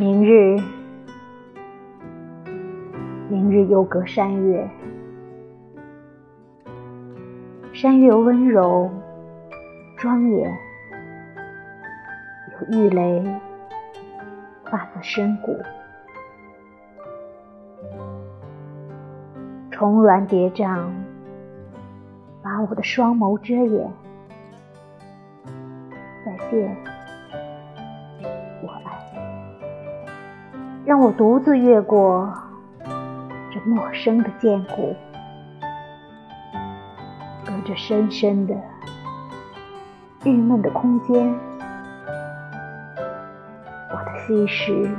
明日，明日又隔山岳，山岳温柔庄严，有玉雷发自深谷，重峦叠嶂，把我的双眸遮掩。再见，让我独自越过这陌生的剑谷，隔着深深的、郁闷的空间，我的心事。